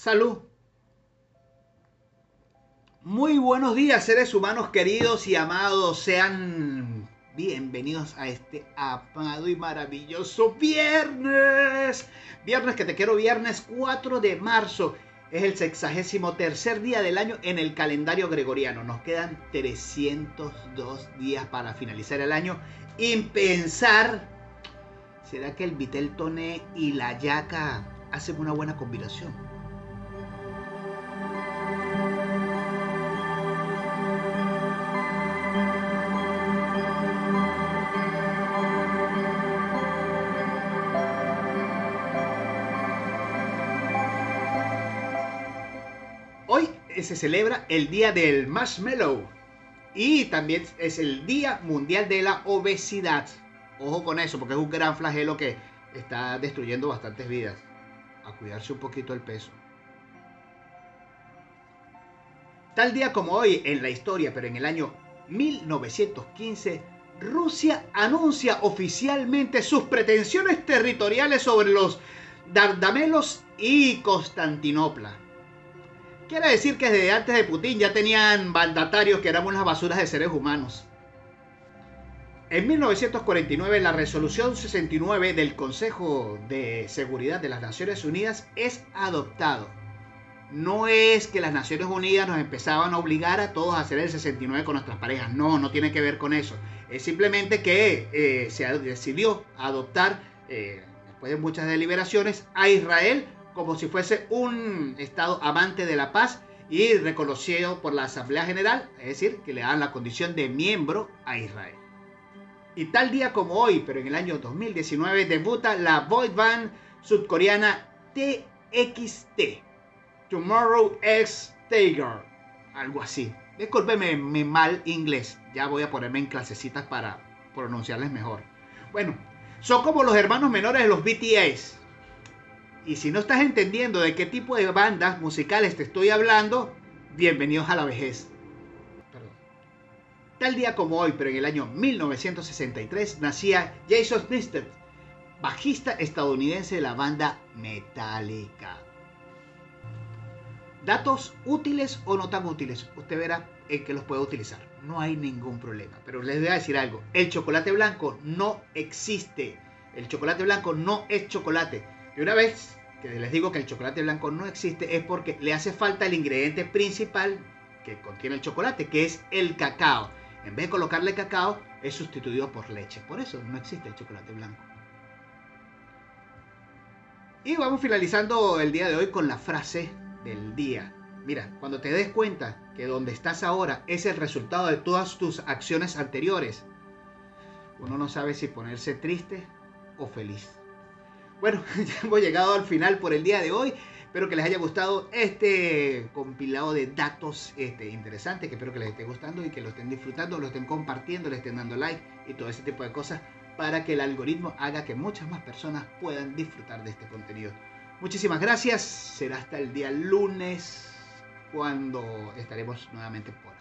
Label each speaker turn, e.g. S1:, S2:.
S1: Salud. Muy buenos días, seres humanos queridos y amados. Sean bienvenidos a este amado y maravilloso viernes. Viernes que te quiero, viernes 4 de marzo. Es el sexagésimo tercer día del año en el calendario gregoriano. Nos quedan 302 días para finalizar el año. Y pensar, ¿será que el Vitel Tone y la Yaca hacen una buena combinación? Se celebra el Día del Marshmallow y también es el Día Mundial de la Obesidad. Ojo con eso, porque es un gran flagelo que está destruyendo bastantes vidas. A cuidarse un poquito el peso. Tal día como hoy en la historia, pero en el año 1915, Rusia anuncia oficialmente sus pretensiones territoriales sobre los Dardamelos y Constantinopla. Quiere decir que desde antes de Putin ya tenían mandatarios que eran unas basuras de seres humanos. En 1949 la resolución 69 del Consejo de Seguridad de las Naciones Unidas es adoptado. No es que las Naciones Unidas nos empezaban a obligar a todos a hacer el 69 con nuestras parejas. No, no tiene que ver con eso. Es simplemente que eh, se decidió adoptar, eh, después de muchas deliberaciones, a Israel como si fuese un Estado amante de la paz y reconocido por la Asamblea General, es decir, que le dan la condición de miembro a Israel. Y tal día como hoy, pero en el año 2019, debuta la boy band sudcoreana TXT, Tomorrow X Tiger, algo así. Discúlpeme mi mal inglés, ya voy a ponerme en clasecitas para pronunciarles mejor. Bueno, son como los hermanos menores de los BTS, y si no estás entendiendo de qué tipo de bandas musicales te estoy hablando, bienvenidos a la vejez. Perdón. Tal día como hoy, pero en el año 1963, nacía Jason Newsted, bajista estadounidense de la banda Metallica. Datos útiles o no tan útiles, usted verá en qué los puede utilizar. No hay ningún problema. Pero les voy a decir algo, el chocolate blanco no existe. El chocolate blanco no es chocolate y una vez que les digo que el chocolate blanco no existe es porque le hace falta el ingrediente principal que contiene el chocolate, que es el cacao. En vez de colocarle cacao, es sustituido por leche. Por eso no existe el chocolate blanco. Y vamos finalizando el día de hoy con la frase del día. Mira, cuando te des cuenta que donde estás ahora es el resultado de todas tus acciones anteriores, uno no sabe si ponerse triste o feliz. Bueno, ya hemos llegado al final por el día de hoy. Espero que les haya gustado este compilado de datos este, interesantes, que espero que les esté gustando y que lo estén disfrutando, lo estén compartiendo, le estén dando like y todo ese tipo de cosas para que el algoritmo haga que muchas más personas puedan disfrutar de este contenido. Muchísimas gracias. Será hasta el día lunes cuando estaremos nuevamente por